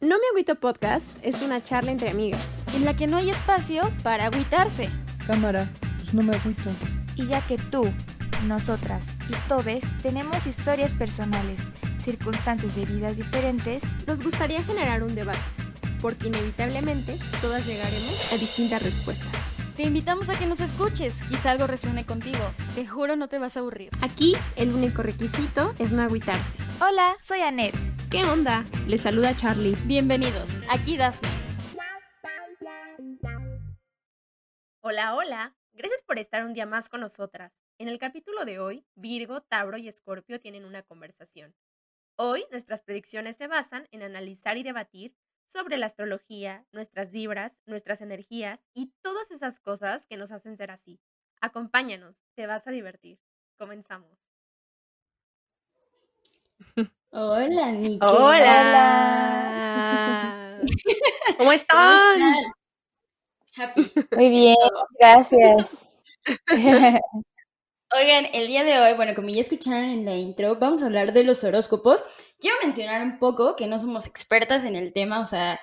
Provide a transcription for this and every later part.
No Me Agüito Podcast es una charla entre amigas. en la que no hay espacio para agüitarse. Cámara, pues no me agüito. Y ya que tú, nosotras y todes tenemos historias personales, circunstancias de vidas diferentes, Nos gustaría generar un debate, porque inevitablemente todas llegaremos a distintas respuestas. Te invitamos a que nos escuches, quizá algo resuene contigo. Te juro no te vas a aburrir. Aquí el único requisito es no agüitarse. hola, soy Anet. ¿Qué onda? Les saluda Charlie. Bienvenidos, aquí Dafne. Hola, hola. Gracias por estar un día más con nosotras. En el capítulo de hoy, Virgo, Tauro y Escorpio tienen una conversación. Hoy nuestras predicciones se basan en analizar y debatir sobre la astrología, nuestras vibras, nuestras energías y todas esas cosas que nos hacen ser así. Acompáñanos, te vas a divertir. Comenzamos. Hola, Niki. Hola. ¿Cómo están? Happy. Muy bien, gracias. Oigan, el día de hoy, bueno, como ya escucharon en la intro, vamos a hablar de los horóscopos. Quiero mencionar un poco que no somos expertas en el tema, o sea,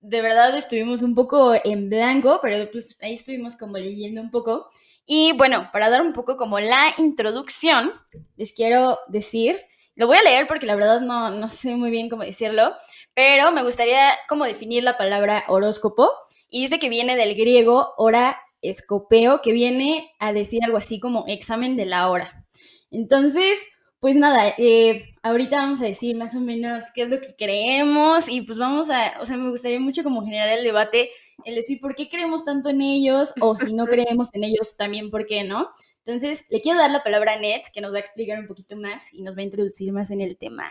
de verdad estuvimos un poco en blanco, pero pues ahí estuvimos como leyendo un poco. Y bueno, para dar un poco como la introducción, les quiero decir, lo voy a leer porque la verdad no, no sé muy bien cómo decirlo, pero me gustaría como definir la palabra horóscopo. Y dice que viene del griego hora escopeo, que viene a decir algo así como examen de la hora. Entonces, pues nada, eh, ahorita vamos a decir más o menos qué es lo que creemos y pues vamos a, o sea, me gustaría mucho como generar el debate, el decir por qué creemos tanto en ellos o si no creemos en ellos también por qué, ¿no? Entonces, le quiero dar la palabra a Ned, que nos va a explicar un poquito más y nos va a introducir más en el tema.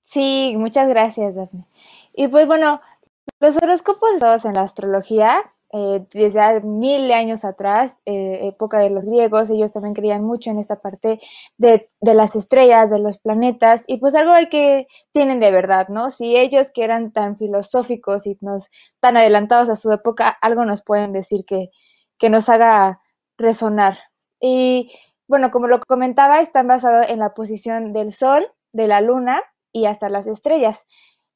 Sí, muchas gracias, Daphne. Y pues bueno, los horóscopos estados en la astrología, eh, desde hace mil años atrás, eh, época de los griegos, ellos también creían mucho en esta parte de, de las estrellas, de los planetas, y pues algo que tienen de verdad, ¿no? Si ellos que eran tan filosóficos y nos, tan adelantados a su época, algo nos pueden decir que, que nos haga resonar. Y bueno, como lo comentaba, están basados en la posición del Sol, de la Luna y hasta las estrellas.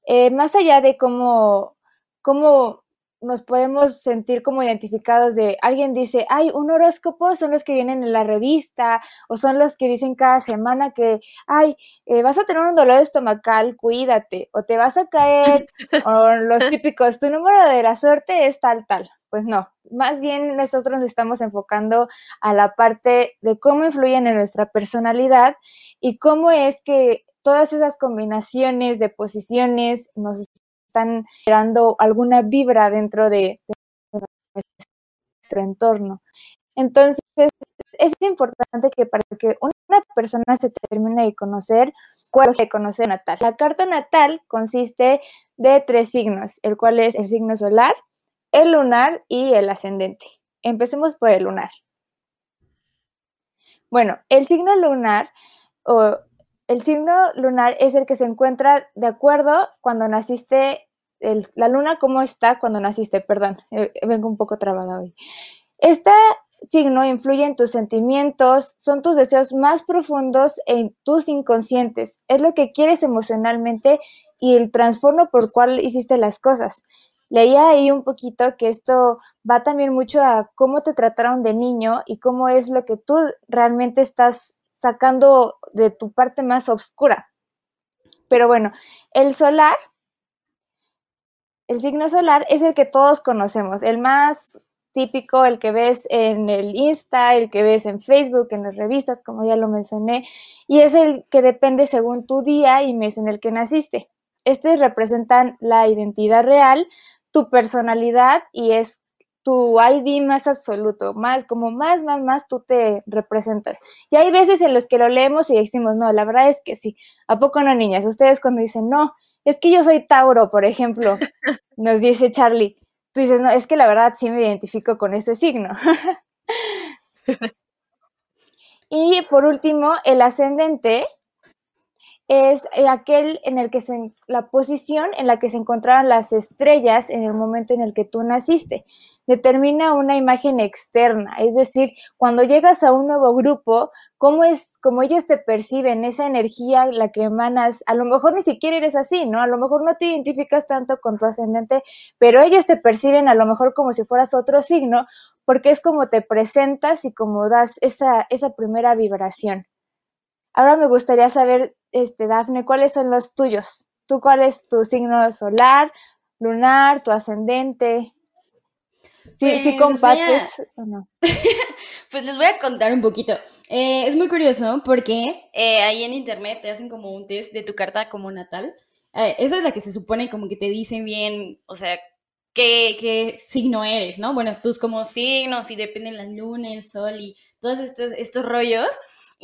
Eh, más allá de cómo, cómo nos podemos sentir como identificados de alguien dice, ay, un horóscopo son los que vienen en la revista o son los que dicen cada semana que, ay, eh, vas a tener un dolor estomacal, cuídate, o te vas a caer, o los típicos, tu número de la suerte es tal, tal. Pues no, más bien nosotros nos estamos enfocando a la parte de cómo influyen en nuestra personalidad y cómo es que todas esas combinaciones de posiciones nos están generando alguna vibra dentro de, nuestro entorno. Entonces, es importante que para que una persona se termine de conocer, cuál de conocer natal. La carta natal consiste de tres signos, el cual es el signo solar, el lunar y el ascendente. Empecemos por el lunar. Bueno, el signo lunar o el signo lunar es el que se encuentra de acuerdo cuando naciste, el, la luna cómo está cuando naciste, perdón, eh, vengo un poco trabada hoy. Este signo influye en tus sentimientos, son tus deseos más profundos en tus inconscientes, es lo que quieres emocionalmente y el trasfondo por cual hiciste las cosas. Leía ahí un poquito que esto va también mucho a cómo te trataron de niño y cómo es lo que tú realmente estás sacando de tu parte más oscura. Pero bueno, el solar, el signo solar es el que todos conocemos, el más típico, el que ves en el Insta, el que ves en Facebook, en las revistas, como ya lo mencioné, y es el que depende según tu día y mes en el que naciste. Estos representan la identidad real, tu personalidad y es tu ID más absoluto, más como más, más, más tú te representas. Y hay veces en los que lo leemos y decimos, no, la verdad es que sí. ¿A poco no, niñas? Ustedes cuando dicen, no, es que yo soy Tauro, por ejemplo, nos dice Charlie, tú dices, no, es que la verdad sí me identifico con ese signo. y por último, el ascendente es eh, aquel en el que se, la posición en la que se encontraban las estrellas en el momento en el que tú naciste. Determina una imagen externa, es decir, cuando llegas a un nuevo grupo, cómo es, como ellos te perciben, esa energía, la que emanas, a lo mejor ni siquiera eres así, ¿no? A lo mejor no te identificas tanto con tu ascendente, pero ellos te perciben a lo mejor como si fueras otro signo, porque es como te presentas y como das esa, esa primera vibración. Ahora me gustaría saber, este, Dafne, ¿cuáles son los tuyos? ¿Tú cuál es tu signo solar, lunar, tu ascendente? Sí, sí Pues, compartes o no. Pues les voy a contar un poquito. Eh, es muy curioso porque eh, ahí en internet te hacen como un test de tu carta como natal. Eh, esa es la que se supone como que te dicen bien, o sea, qué, qué signo eres, ¿no? Bueno, tus como signos y dependen la luna, el sol y todos estos, estos rollos.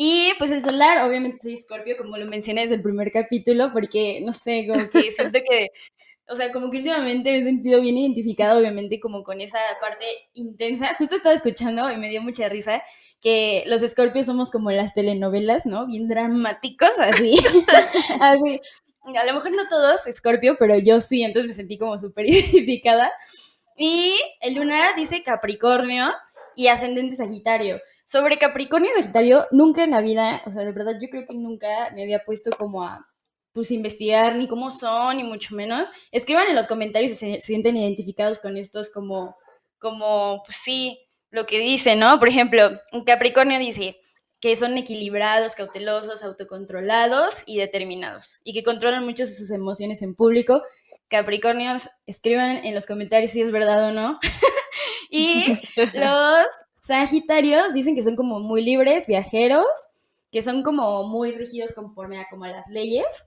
Y pues el solar, obviamente soy escorpio, como lo mencioné desde el primer capítulo, porque no sé, como que siento que o sea, como que últimamente me he sentido bien identificado, obviamente, como con esa parte intensa. Justo estaba escuchando y me dio mucha risa que los escorpios somos como las telenovelas, ¿no? Bien dramáticos, así. así. A lo mejor no todos escorpio, pero yo sí, entonces me sentí como súper identificada. Y el lunar dice Capricornio y ascendente Sagitario. Sobre Capricornio y Sagitario, nunca en la vida, o sea, de verdad, yo creo que nunca me había puesto como a pues investigar ni cómo son, ni mucho menos. Escriban en los comentarios si se, se sienten identificados con estos como, como, pues sí, lo que dice, ¿no? Por ejemplo, un Capricornio dice que son equilibrados, cautelosos, autocontrolados y determinados, y que controlan mucho sus emociones en público. Capricornios, escriban en los comentarios si es verdad o no. y los Sagitarios dicen que son como muy libres, viajeros, que son como muy rígidos conforme a como a las leyes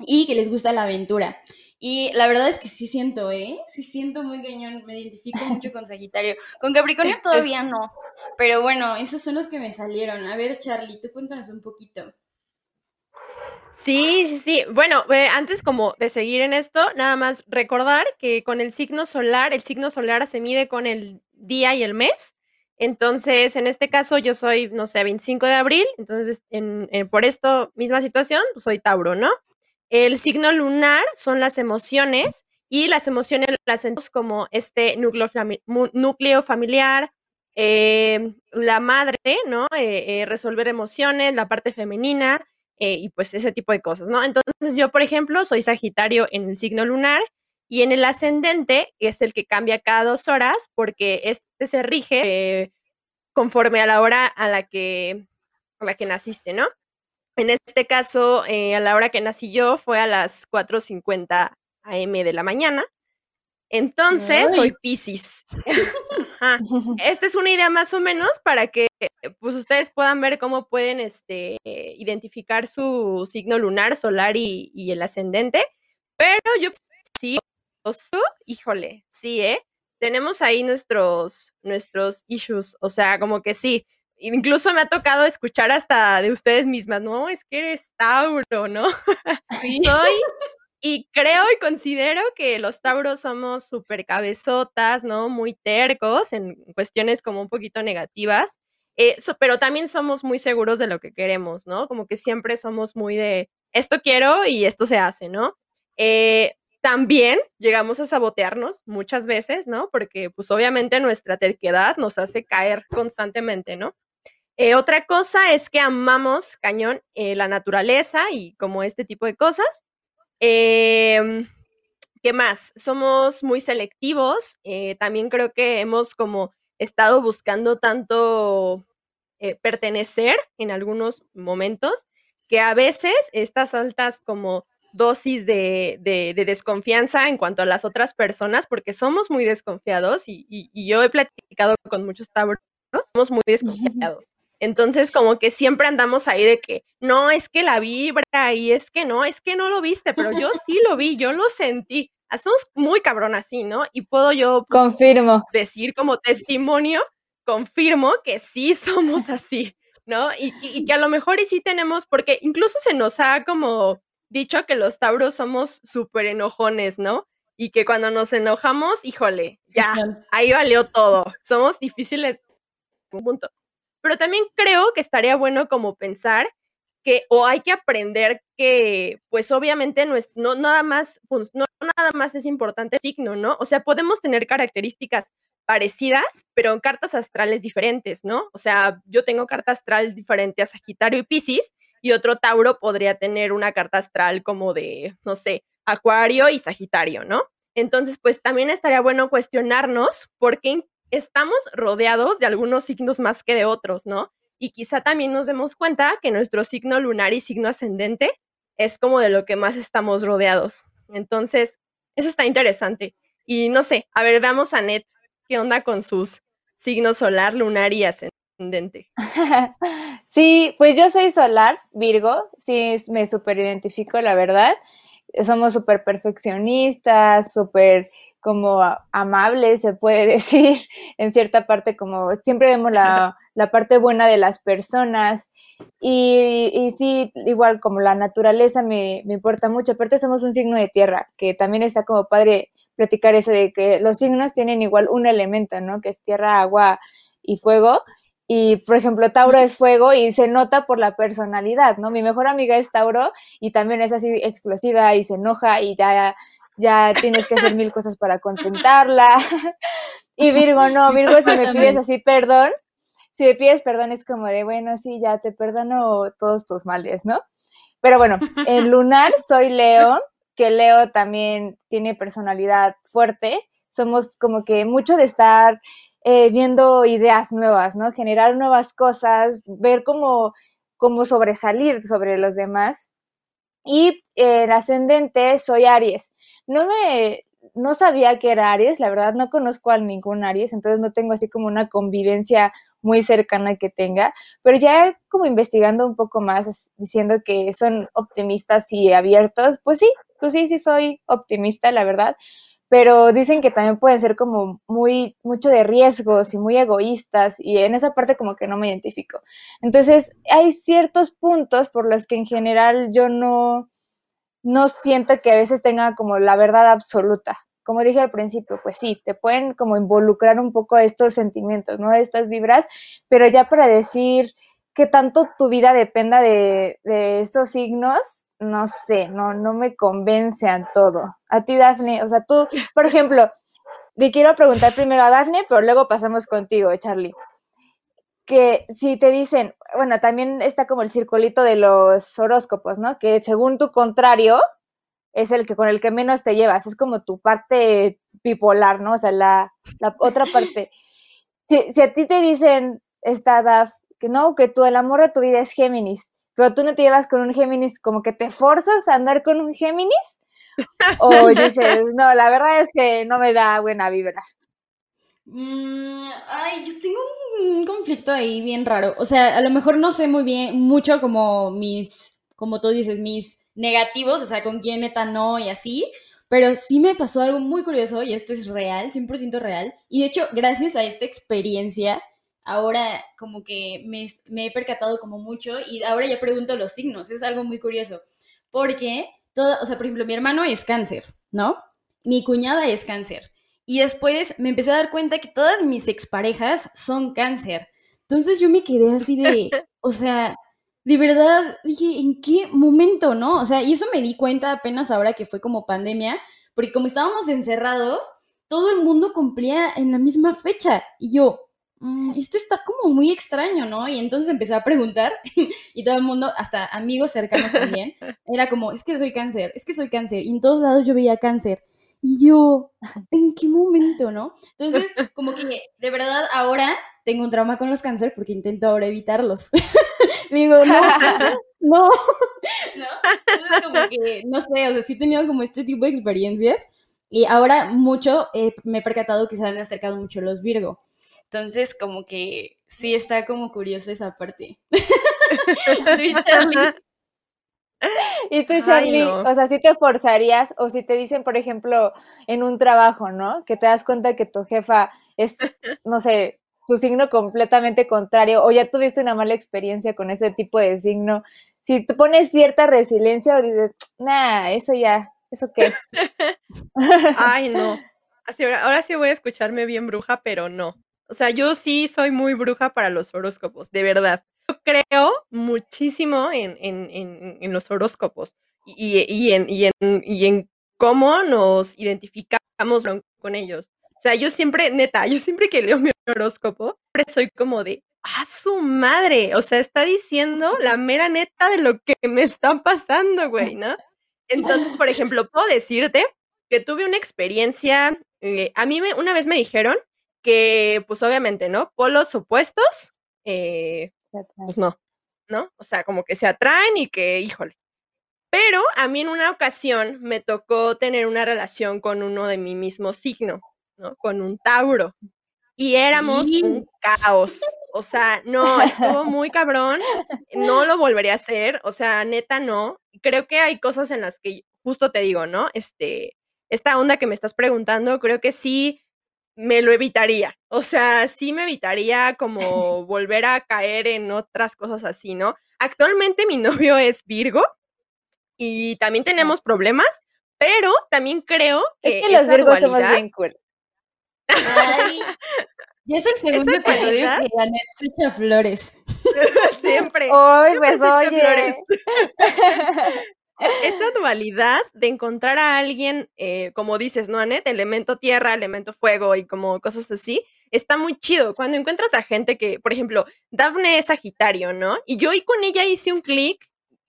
y que les gusta la aventura. Y la verdad es que sí siento, ¿eh? Sí siento muy cañón, me identifico mucho con Sagitario. Con Capricornio todavía no, pero bueno, esos son los que me salieron. A ver, Charlie, tú cuéntanos un poquito. Sí, sí, sí. Bueno, eh, antes como de seguir en esto, nada más recordar que con el signo solar, el signo solar se mide con el día y el mes. Entonces, en este caso, yo soy, no sé, 25 de abril, entonces, en, en- por esto, misma situación, pues, soy Tauro, ¿no? El signo lunar son las emociones y las emociones las sentimos como este núcleo, familiar, eh, la madre, ¿no? Eh, eh, resolver emociones, la parte femenina eh, y pues ese tipo de cosas, ¿no? Entonces yo, por ejemplo, soy Sagitario en el signo lunar y en el ascendente es el que cambia cada dos horas porque este se rige eh, conforme a la hora a la que, a la que naciste, ¿no? En este caso, eh, a la hora que nací yo fue a las 4.50 am de la mañana. Entonces, Ay. soy Piscis. Ajá. Esta es una idea más o menos para que pues ustedes puedan ver cómo pueden este, identificar su signo lunar, solar y, y el ascendente. Pero yo sí, oso, híjole, sí, ¿eh? Tenemos ahí nuestros, nuestros issues, o sea, como que sí. Incluso me ha tocado escuchar hasta de ustedes mismas, no, es que eres Tauro, ¿no? Soy y creo y considero que los Tauros somos súper cabezotas, ¿no? Muy tercos en cuestiones como un poquito negativas, eh, so- pero también somos muy seguros de lo que queremos, ¿no? Como que siempre somos muy de esto quiero y esto se hace, ¿no? Eh, también llegamos a sabotearnos muchas veces, ¿no? Porque pues obviamente nuestra terquedad nos hace caer constantemente, ¿no? Eh, otra cosa es que amamos cañón eh, la naturaleza y como este tipo de cosas. Em, ¿Qué más? Somos muy selectivos. eh, también creo que hemos como estado buscando tanto eh, pertenecer en algunos momentos que a veces estas altas como dosis de, de- de desconfianza en cuanto a las otras personas, porque somos muy desconfiados y, y- y yo he platicado con muchos tauros, somos muy desconfiados. Entonces, como que siempre andamos ahí de que, no, es que la vibra y es que no, es que no lo viste, pero yo sí lo vi, yo lo sentí. Hacemos muy cabrón así, ¿no? Y puedo yo pues, Confirmo. decir como testimonio, confirmo que sí somos así, ¿no? Y, y- y que a lo mejor y sí tenemos, porque incluso se nos ha como dicho que los tauros somos súper enojones, ¿no? Y que cuando nos enojamos, híjole, Sí ya, son. ahí valió todo. Somos difíciles. un punto. Pero también creo que estaría bueno como pensar que, o hay que aprender que, pues obviamente no, es, no, nada más, no nada más es importante el signo, ¿no? O sea, podemos tener características parecidas, pero en cartas astrales diferentes, ¿no? O sea, yo tengo carta astral diferente a Sagitario y Pisces, y otro Tauro podría tener una carta astral como de, no sé, Acuario y Sagitario, ¿no? Entonces, pues también estaría bueno cuestionarnos por qué estamos rodeados de algunos signos más que de otros, ¿no? Y quizá también nos demos cuenta que nuestro signo lunar y signo ascendente es como de lo que más estamos rodeados. Entonces, eso está interesante. Y no sé, a ver, veamos a Net, qué onda con sus signos solar, lunar y ascendente. sí, pues yo soy solar, Virgo, sí me super identifico, la verdad. Somos súper perfeccionistas, súper como amables, se puede decir, en cierta parte, como siempre vemos la, la parte buena de las personas. Y, y, sí, igual como la naturaleza me, me, importa mucho. Aparte somos un signo de tierra, que también está como padre platicar eso de que los signos tienen igual un elemento, ¿no? Que es tierra, agua y fuego. Y, por ejemplo, Tauro es fuego y se nota por la personalidad, ¿no? Mi mejor amiga es Tauro y también es así explosiva y se enoja y ya ya tienes que hacer mil cosas para contentarla. y Virgo, no, Virgo, si me pides así perdón, si me pides perdón es como de, bueno, sí, ya te perdono todos tus males, ¿no? Pero bueno, en lunar soy Leo, que Leo también tiene personalidad fuerte. Somos como que mucho de estar eh, viendo ideas nuevas, ¿no? Generar nuevas cosas, ver cómo, cómo sobresalir sobre los demás. Y el ascendente soy Aries no me, no sabía que era Aries, la verdad no conozco a ningún Aries, entonces no tengo así como una convivencia muy cercana que tenga, pero ya como investigando un poco más, diciendo que son optimistas y abiertos, pues sí, pues sí, sí soy optimista, la verdad, pero dicen que también pueden ser como muy, mucho de riesgos y muy egoístas, y en esa parte como que no me identifico. Entonces, hay ciertos puntos por los que en general yo no, no siento que a veces tenga como la verdad absoluta. Como dije al principio, pues sí, te pueden como involucrar un poco estos sentimientos, ¿no? Estas vibras, pero ya para decir que tanto tu vida dependa de, de estos signos, no sé, no, no me convence a todo. A ti, Dafne, o sea, tú, por ejemplo, le quiero preguntar primero a Dafne, pero luego pasamos contigo, Charlie que si te dicen, bueno, también está como el circulito de los horóscopos, ¿no? Que según tu contrario es el que con el que menos te llevas, es como tu parte bipolar, ¿no? O sea, la, la otra parte. Si, si, a ti te dicen, esta DAF, que no, que tú, el amor de tu vida es Géminis, pero tú no te llevas con un Géminis, como que te forzas a andar con un Géminis, o dices, no, la verdad es que no me da buena vibra. Mm, ay, yo tengo un conflicto ahí bien raro. O sea, a lo mejor no sé muy bien, mucho como mis, como tú dices, mis negativos, o sea, con quién neta no y así. Pero sí me pasó algo muy curioso y esto es real, 100% real. Y de hecho, gracias a esta experiencia, ahora como que me, me, he percatado como mucho y ahora ya pregunto los signos. Es algo muy curioso. Porque, todo, o sea, por ejemplo, mi hermano es cáncer, ¿no? Mi cuñada es cáncer. Y después me empecé a dar cuenta que todas mis exparejas son cáncer. Entonces yo me quedé así de, o sea, de verdad dije, ¿en qué momento, no? O sea, y eso me di cuenta apenas ahora que fue como pandemia, porque como estábamos encerrados, todo el mundo cumplía en la misma fecha. Y yo, mm, esto está como muy extraño, ¿no? Y entonces empecé a preguntar y todo el mundo, hasta amigos cercanos también, era como, es que soy cáncer, es que soy cáncer. Y en todos lados yo veía cáncer. Y yo, ¿en qué momento, no? Entonces, como que de verdad ahora tengo un trauma con los cáncer porque intento ahora evitarlos. Digo, no, no, no. Entonces, como que, no sé, o sea, sí he tenido como este tipo de experiencias y ahora mucho me he percatado que se han acercado mucho los Virgo. Entonces, como que sí está como curiosa esa parte. Y tú, Charlie, o sea, si te forzarías, o si te dicen, por ejemplo, en un trabajo, ¿no? Que te das cuenta que tu jefa es, no sé, tu signo completamente contrario, o ya tuviste una mala experiencia con ese tipo de signo. Si tú pones cierta resiliencia o dices, nah, eso ya, ¿eso qué? Ay, no. Así, ahora, ahora sí voy a escucharme bien bruja, pero no. O sea, yo sí soy muy bruja para los horóscopos, de verdad creo muchísimo en, en, en, en los horóscopos y, y, en, y, en, y en cómo nos identificamos con ellos. O sea, yo siempre, neta, yo siempre que leo mi horóscopo, siempre soy como de, ¡ah, su madre! O sea, está diciendo la mera neta de lo que me está pasando, güey, ¿no? Entonces, por ejemplo, puedo decirte que tuve una experiencia, eh, a mí me, una vez me dijeron que, pues obviamente, ¿no? Polos opuestos, eh, pues no, ¿no? O sea, como que se atraen y que, híjole. Pero a mí en una ocasión me tocó tener una relación con uno de mi mismo signo, ¿no? Con un Tauro. Y éramos un caos. O sea, no, estuvo muy cabrón. No lo volvería a hacer. O sea, neta, no. Creo que hay cosas en las que, justo te digo, ¿no? Este, esta onda que me estás preguntando, creo que sí me lo evitaría. O sea, sí me evitaría como volver a caer en otras cosas así, ¿no? Actualmente mi novio es Virgo y también tenemos problemas, pero también creo que, es que los Virgos somos bien cool. Ay, ya es el segundo episodio que Janet se echa flores. siempre. Hoy, pues oye. Esta dualidad de encontrar a alguien, eh, como dices, ¿no, Anet? Elemento tierra, elemento fuego y como cosas así, está muy chido. Cuando encuentras a gente que, por ejemplo, Dafne es Sagitario, ¿no? Y yo y con ella hice un clic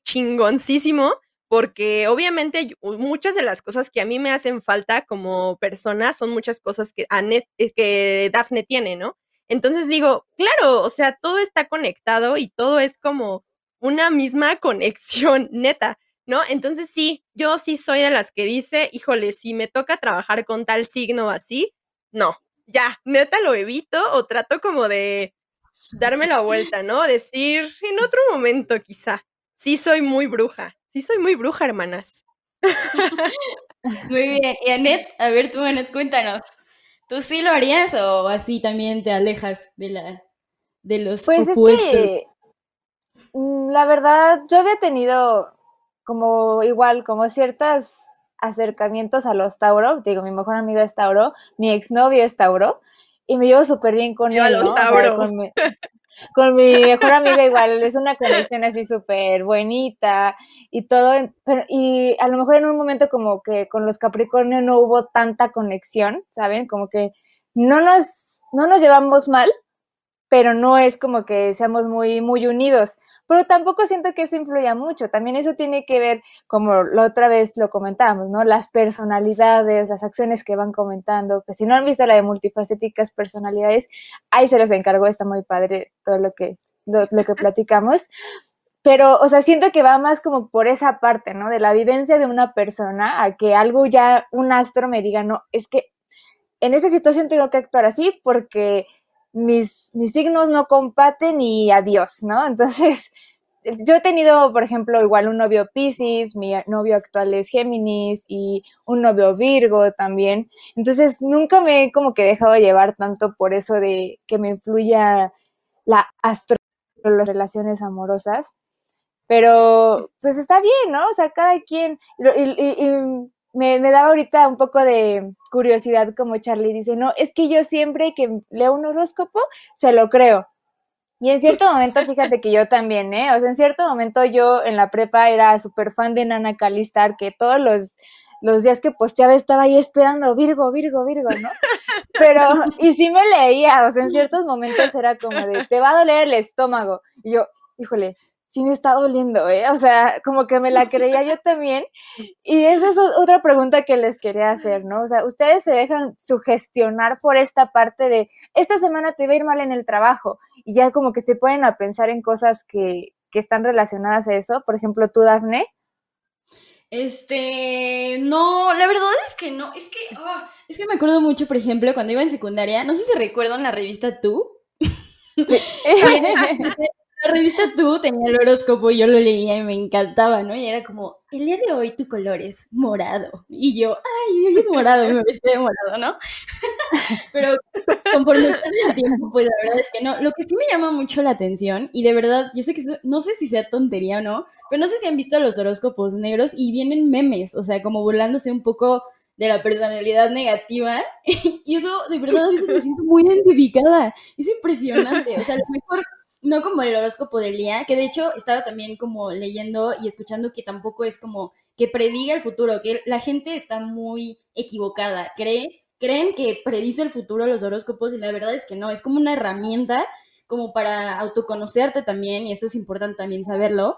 chingoncísimo porque obviamente muchas de las cosas que a mí me hacen falta como persona son muchas cosas que, Anet, eh, que Dafne tiene, ¿no? Entonces digo, claro, o sea, todo está conectado y todo es como una misma conexión, neta. ¿No? Entonces sí, yo sí soy de las que dice, híjole, si me toca trabajar con tal signo así, no, ya, neta lo evito o trato como de darme la vuelta, ¿no? Decir en otro momento quizá. Sí soy muy bruja, sí soy muy bruja, hermanas. Muy bien, y Anet, a ver tú, Anet, cuéntanos. ¿Tú sí lo harías o así también te alejas de la de los pues opuestos? Es que, mm, la verdad, yo había tenido como igual, como ciertos acercamientos a los Tauro. Digo, mi mejor amigo es Tauro, mi exnovio es Tauro, y me llevo súper bien con él, ¿no? con, mi, con, mi, mejor amiga igual, es una conexión así súper bonita y todo, pero, y a lo mejor en un momento como que con los Capricornio no hubo tanta conexión, ¿saben? Como que no nos, no nos llevamos mal, pero no es como que seamos muy, muy unidos pero tampoco siento que eso influya mucho. También eso tiene que ver, como la otra vez lo comentábamos, ¿no? Las personalidades, las acciones que van comentando, que si no han visto la de multifacéticas personalidades, ahí se los encargo, está muy padre todo lo que, lo, que platicamos. Pero, o sea, siento que va más como por esa parte, ¿no? De la vivencia de una persona a que algo ya, un astro me diga, no, es que en esa situación tengo que actuar así porque mis, mis signos no compaten y adiós, ¿no? Entonces, yo he tenido, por ejemplo, igual un novio Pisces, mi novio actual es Géminis y un novio Virgo también. Entonces, nunca me he como que dejado llevar tanto por eso de que me influya la astro las relaciones amorosas. Pero, pues está bien, ¿no? O sea, cada quien, me, me da ahorita un poco de curiosidad como Charlie dice, no, es que yo siempre que leo un horóscopo, se lo creo. Y en cierto momento, fíjate que yo también, ¿eh? O sea, en cierto momento yo en la prepa era súper fan de Nana Calistar, que todos los, los días que posteaba estaba ahí esperando, Virgo, Virgo, Virgo, ¿no? Pero, y sí me leía, o sea, en ciertos momentos era como de, te va a doler el estómago. Y yo, híjole, sí me está doliendo, ¿eh? O sea, como que me la creía yo también. Y esa es otra pregunta que les quería hacer, ¿no? O sea, ustedes se dejan sugestionar por esta parte de, esta semana te va a ir mal en el trabajo, y ya como que se ponen a pensar en cosas que, que están relacionadas a eso. Por ejemplo, tú, Dafne. Este, no, la verdad es que no, es que, ah, es que me acuerdo mucho, por ejemplo, cuando iba en secundaria, no sé si recuerdan la revista Tú. la revista Tú tenía el horóscopo y yo lo leía y me encantaba, ¿no? Y era como, el día de hoy tu color es morado. Y yo, ay, hoy es morado, me vestí de morado, ¿no? Pero conforme pasa el tiempo, pues la verdad es que no. Lo que sí me llama mucho la atención, y de verdad, yo sé que no sé si sea tontería o no, pero no sé si han visto los horóscopos negros y vienen memes, o sea, como burlándose un poco de la personalidad negativa y eso de verdad a veces me siento muy identificada. Es impresionante. O sea, a lo mejor no como el horóscopo del día, que de hecho estaba también como leyendo y escuchando que tampoco es como que prediga el futuro, que la gente está muy equivocada, cree, creen que predice el futuro los horóscopos y la verdad es que no, es como una herramienta como para autoconocerte también y eso es importante también saberlo.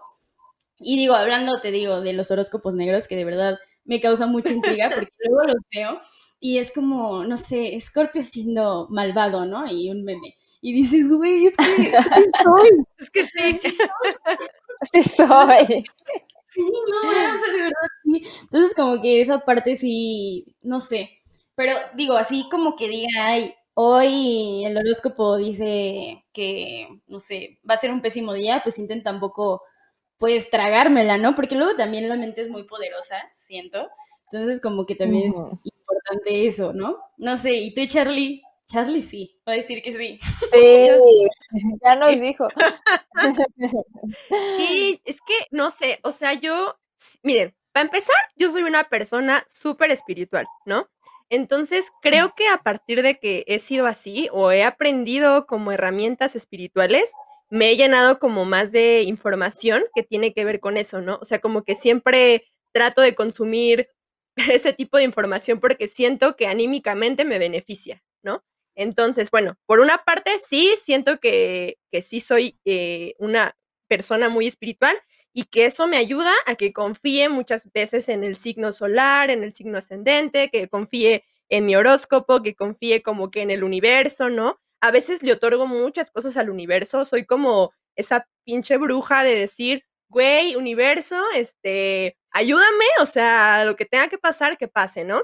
Y digo, hablando, te digo, de los horóscopos negros, que de verdad me causa mucha intriga porque luego los veo y es como, no sé, Scorpio siendo malvado, ¿no? Y un meme. Y dices, güey, es que sí soy. Es que sí, sí soy. Sí soy. Sí, no, o sea, de verdad sí. Entonces, como que esa parte sí, no sé. Pero digo, así como que diga, ay, hoy el horóscopo dice que, no sé, va a ser un pésimo día, pues intenta un poco, pues, tragármela, ¿no? Porque luego también la mente es muy poderosa, siento. Entonces, como que también es importante eso, ¿no? No sé, ¿y tú, Charlie? Charlie sí, va a decir que sí. Sí, ya nos dijo. Sí, es que no sé, o sea, yo, miren, para empezar, yo soy una persona súper espiritual, ¿no? Entonces, creo que a partir de que he sido así o he aprendido como herramientas espirituales, me he llenado como más de información que tiene que ver con eso, ¿no? O sea, como que siempre trato de consumir ese tipo de información porque siento que anímicamente me beneficia, ¿no? Entonces, bueno, por una parte sí siento que, que sí soy eh, una persona muy espiritual y que eso me ayuda a que confíe muchas veces en el signo solar, en el signo ascendente, que confíe en mi horóscopo, que confíe como que en el universo, ¿no? A veces le otorgo muchas cosas al universo, soy como esa pinche bruja de decir, güey, universo, este, ayúdame, o sea, lo que tenga que pasar, que pase, ¿no?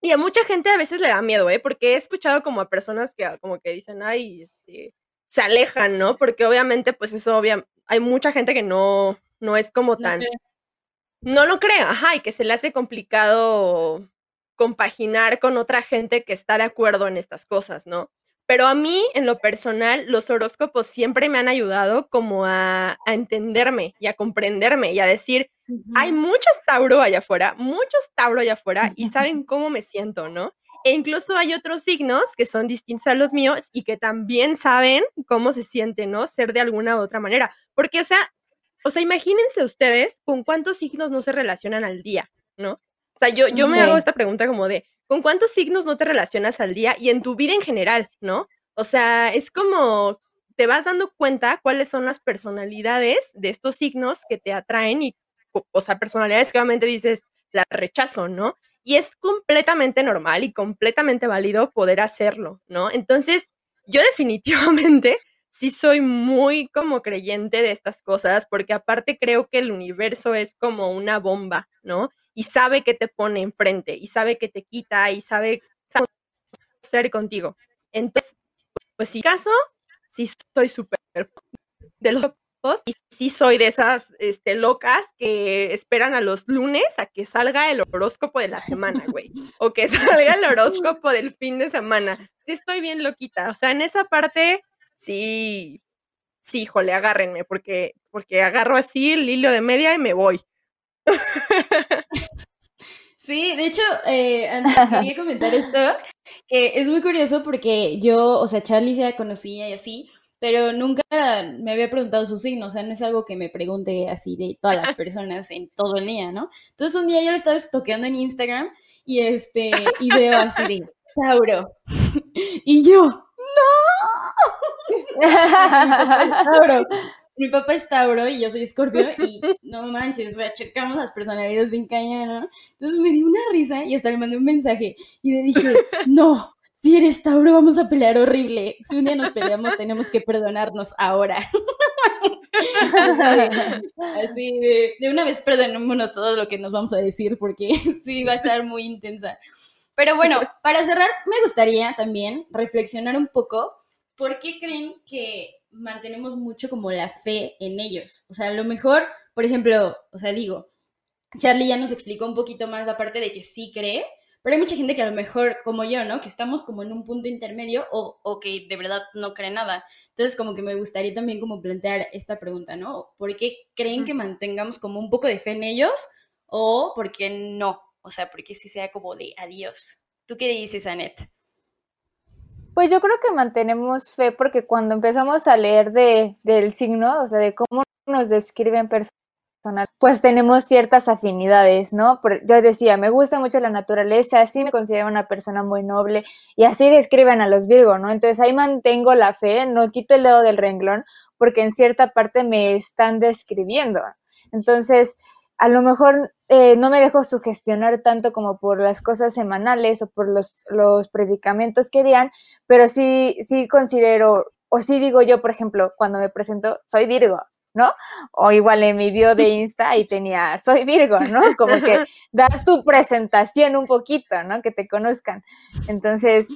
Y a mucha gente a veces le da miedo, ¿eh? Porque he escuchado como a personas que como que dicen, ay, este, se alejan, ¿no? Porque obviamente, pues eso, obvia, hay mucha gente que no, no es como tan... No, lo cree, ajá, y que se le hace complicado compaginar con otra gente que está de acuerdo en estas cosas, ¿no? Pero a mí, en lo personal, los horóscopos siempre me han ayudado como a, a entenderme y a comprenderme y a decir, hay muchos Tauro allá afuera, muchos Tauro allá afuera y saben cómo me siento, ¿no? E incluso hay otros signos que son distintos a los míos y que también saben cómo se siente, ¿no? Ser de alguna u otra manera. Porque, o sea, o sea, imagínense ustedes con cuántos signos no se relacionan al día, ¿no? O sea, yo, yo me hago esta pregunta como de, ¿con cuántos signos no te relacionas al día y en tu vida en general, ¿no? O sea, es como te vas dando cuenta cuáles son las personalidades de estos signos que te atraen y, o sea, personalidades que obviamente dices, las rechazo, ¿no? Y es completamente normal y completamente válido poder hacerlo, ¿no? Entonces, yo definitivamente sí soy muy como creyente de estas cosas, porque aparte creo que el universo es como una bomba, ¿no? Y sabe que te pone enfrente, y sabe que te quita, y sabe, sabe ser contigo. Entonces, pues si caso, sí soy súper de los y sí soy de esas este, locas que esperan a los lunes a que salga el horóscopo de la semana, güey. o que salga el horóscopo del fin de semana. Sí estoy bien loquita. O sea, en esa parte sí, sí, híjole, agárrenme, porque, porque agarro así el hilo de media y me voy. Sí, de hecho, eh, quería comentar esto, que es muy curioso porque yo, o sea, Charlie se conocía y así, pero nunca me había preguntado su signo, o sea, no es algo que me pregunte así de todas las personas en todo el día, ¿no? Entonces un día yo le estaba toqueando en Instagram y este, y veo así de Tauro. y yo, ¡no! Mi papá es Tauro y yo soy Escorpio y no manches, o sea, checamos las personalidades bien cañón, Entonces me di una risa y hasta le mandé un mensaje y le dije, no, si eres Tauro vamos a pelear horrible. Si un día nos peleamos tenemos que perdonarnos ahora. Así de, de, una vez perdonémonos todo lo que nos vamos a decir porque sí va a estar muy intensa. Pero bueno, para cerrar, me gustaría también reflexionar un poco por qué creen que mantenemos mucho como la fe en ellos. O sea, a lo mejor, por ejemplo, o sea, digo, Charlie ya nos explicó un poquito más la parte de que sí cree, pero hay mucha gente que a lo mejor, como yo, ¿no? Que estamos como en un punto intermedio o, o, que de verdad no cree nada. Entonces, como que me gustaría también como plantear esta pregunta, ¿no? ¿Por qué creen que mantengamos como un poco de fe en ellos o por qué no? O sea, porque si sea como de adiós. ¿Tú qué dices, Annette? Pues yo creo que mantenemos fe porque cuando empezamos a leer de, del signo, o sea, de cómo nos describen personas, pues tenemos ciertas afinidades, ¿no? Yo decía, me gusta mucho la naturaleza, así me considero una persona muy noble y así describen a los Virgo, ¿no? Entonces ahí mantengo la fe, no quito el dedo del renglón porque en cierta parte me están describiendo. Entonces, a lo mejor eh, no me dejo sugestionar tanto como por las cosas semanales o por los, predicamentos que digan, pero sí, sí considero, o sí digo yo, por ejemplo, cuando me presento, soy Virgo, ¿no? O igual en mi bio de Insta y tenía, soy Virgo, ¿no? Como que das tu presentación un poquito, ¿no? Que te conozcan. Entonces,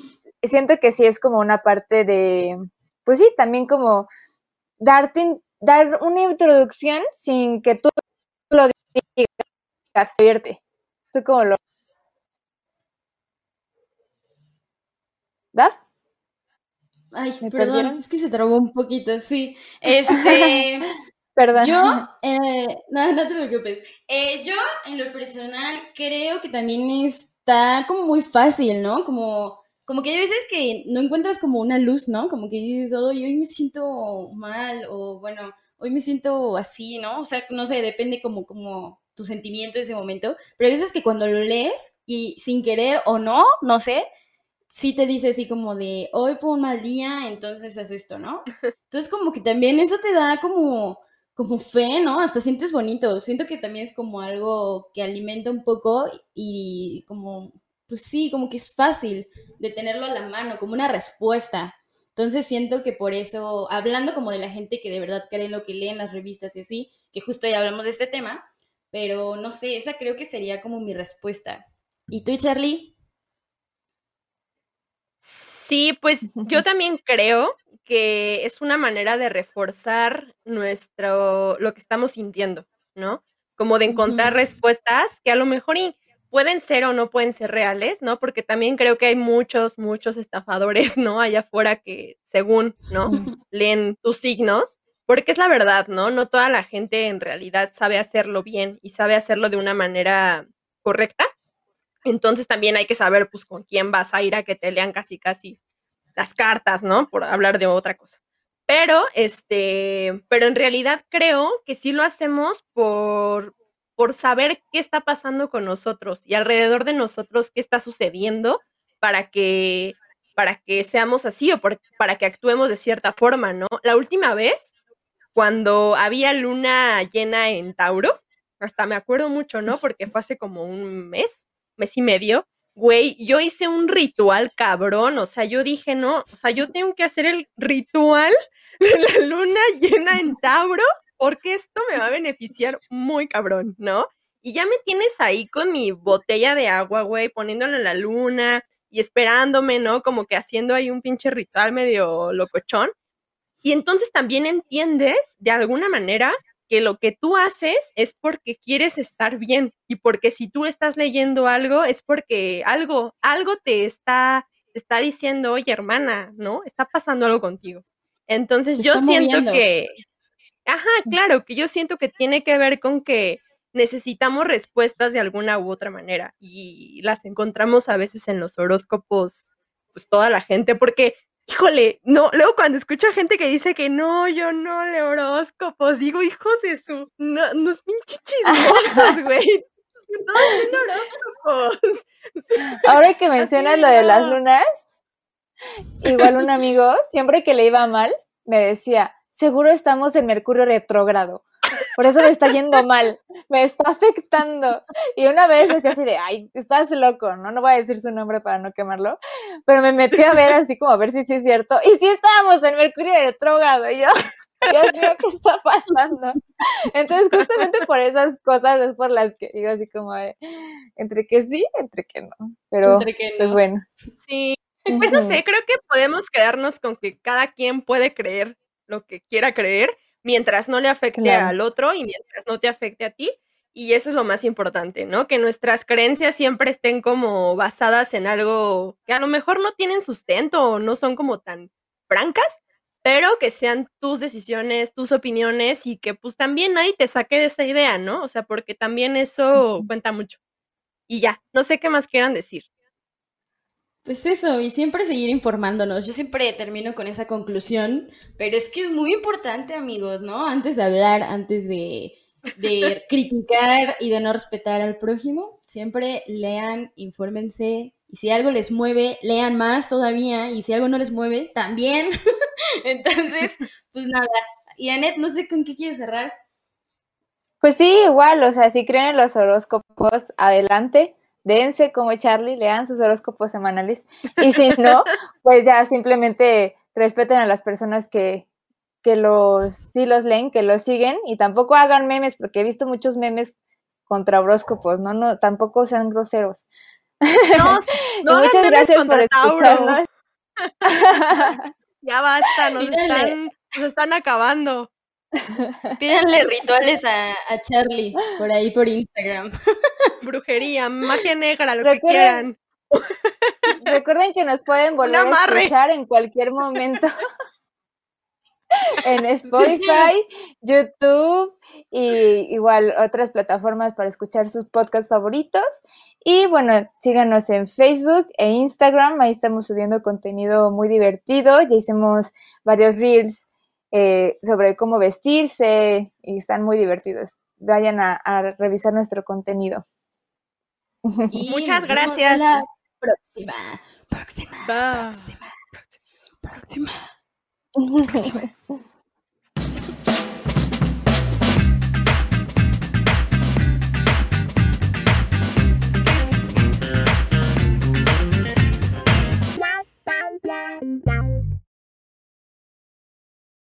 siento que sí es como una parte de, pues sí, también como darte, dar una introducción sin que tú lo digas, Tú como lo... ¿Daf? Ay, perdón, es que se trabó un poquito, sí. Este, perdón. Yo, eh, no, no te preocupes. Eh, yo, en lo personal, creo que también está como muy fácil, ¿no? Como, como que hay veces que no encuentras como una luz, ¿no? Como que dices, hoy, hoy me siento mal, o bueno, hoy me siento así, ¿no? O sea, no sé, depende como, como tu sentimiento en ese momento. Pero hay veces que cuando lo lees y sin querer o no, no sé, sí te dice así como de, hoy fue un mal día, entonces haz esto, ¿no? Entonces como que también eso te da como, como fe, ¿no? Hasta sientes bonito. Siento que también es como algo que alimenta un poco y como, pues sí, como que es fácil de tenerlo a la mano, como una respuesta. Entonces siento que por eso, hablando como de la gente que de verdad cree en lo que leen las revistas y así, que justo ya hablamos de este tema, pero no sé, esa creo que sería como mi respuesta. ¿Y tú, Charlie? Sí, pues yo también creo que es una manera de reforzar nuestro, lo que estamos sintiendo, ¿no? Como de encontrar respuestas que a lo mejor pueden ser o no pueden ser reales, ¿no? Porque también creo que hay muchos, muchos estafadores, ¿no? Allá afuera que según, ¿no? Leen tus signos, porque es la verdad, ¿no? No toda la gente en realidad sabe hacerlo bien y sabe hacerlo de una manera correcta. Entonces también hay que saber, pues, con quién vas a ir a que te lean casi, casi las cartas, ¿no? Por hablar de otra cosa. Pero, este, pero en realidad creo que sí lo hacemos por, por saber qué está pasando con nosotros y alrededor de nosotros qué está sucediendo para que, para que seamos así o para que actuemos de cierta forma, ¿no? La última vez, cuando había luna llena en Tauro, hasta me acuerdo mucho, ¿no? Porque fue hace como un mes, mes y medio, güey, yo hice un ritual cabrón, o sea, yo dije, no, o sea, yo tengo que hacer el ritual de la luna llena en Tauro, porque esto me va a beneficiar muy cabrón, ¿no? Y ya me tienes ahí con mi botella de agua, güey, poniéndola en la luna y esperándome, ¿no? Como que haciendo ahí un pinche ritual medio locochón. Y entonces también entiendes, de alguna manera, que lo que tú haces es porque quieres estar bien y porque si tú estás leyendo algo es porque algo, algo te está, está diciendo, oye hermana, ¿no? Está pasando algo contigo. Entonces yo siento que, ajá, claro, que yo siento que tiene que ver con que necesitamos respuestas de alguna u otra manera y las encontramos a veces en los horóscopos, pues toda la gente, porque híjole, no, luego cuando escucho a gente que dice que no, yo no leo horóscopos, digo, hijos de su, no, no es pinche chismosos, güey. horóscopos. Ahora que mencionas lo de las lunas, igual un amigo, siempre que le iba mal, me decía, seguro estamos en Mercurio retrógrado. Por eso me está yendo mal, me está afectando. Y una vez yo así de, ay, estás loco, ¿no? No voy a decir su nombre para no quemarlo, pero me metí a ver así como a ver si sí es cierto. Y sí estábamos en Mercurio retrógrado y yo, Dios mío, ¿qué está pasando? Entonces, justamente por esas cosas es por las que digo así como de, entre que sí, entre que no. Pero, entre que pues bueno. Sí, pues no sé, creo que podemos quedarnos con que cada quien puede creer lo que quiera creer mientras no le afecte al otro y mientras no te afecte a ti. Y eso es lo más importante, ¿no? Que nuestras creencias siempre estén como basadas en algo que a lo mejor no tienen sustento o no son como tan francas, pero que sean tus decisiones, tus opiniones y que pues también nadie te saque de esa idea, ¿no? O sea, porque también eso cuenta mucho. Y ya, no sé qué más quieran decir. Pues eso, y siempre seguir informándonos. Yo siempre termino con esa conclusión, pero es que es muy importante, amigos, ¿no? Antes de hablar, antes de, de criticar y de no respetar al prójimo, siempre lean, infórmense, y si algo les mueve, lean más todavía, y si algo no les mueve, también. Entonces, pues nada. Y Anet, no sé con qué quieres cerrar. Pues sí, igual, o sea, si creen en los horóscopos, adelante dense como Charlie, lean sus horóscopos semanales. Y si no, pues ya simplemente respeten a las personas que, que los, sí los leen, que los siguen y tampoco hagan memes, porque he visto muchos memes contra horóscopos, no, no, tampoco sean groseros. No, no muchas gracias por escucharnos. ya basta, nos están, nos están acabando. Pídanle rituales a, Charlie por ahí por Instagram. Brujería, magia negra, lo que quieran. Recuerden que nos pueden volver a escuchar en cualquier momento. en Spotify, YouTube y igual otras plataformas para escuchar sus podcasts favoritos. Y bueno, síganos en Facebook e Instagram, ahí estamos subiendo contenido muy divertido, ya hicimos varios reels eh, sobre cómo vestirse y están muy divertidos. Vayan a, revisar nuestro contenido. Y Muchas gracias. la próxima. Próxima. Bye. Próxima. Próxima. próxima.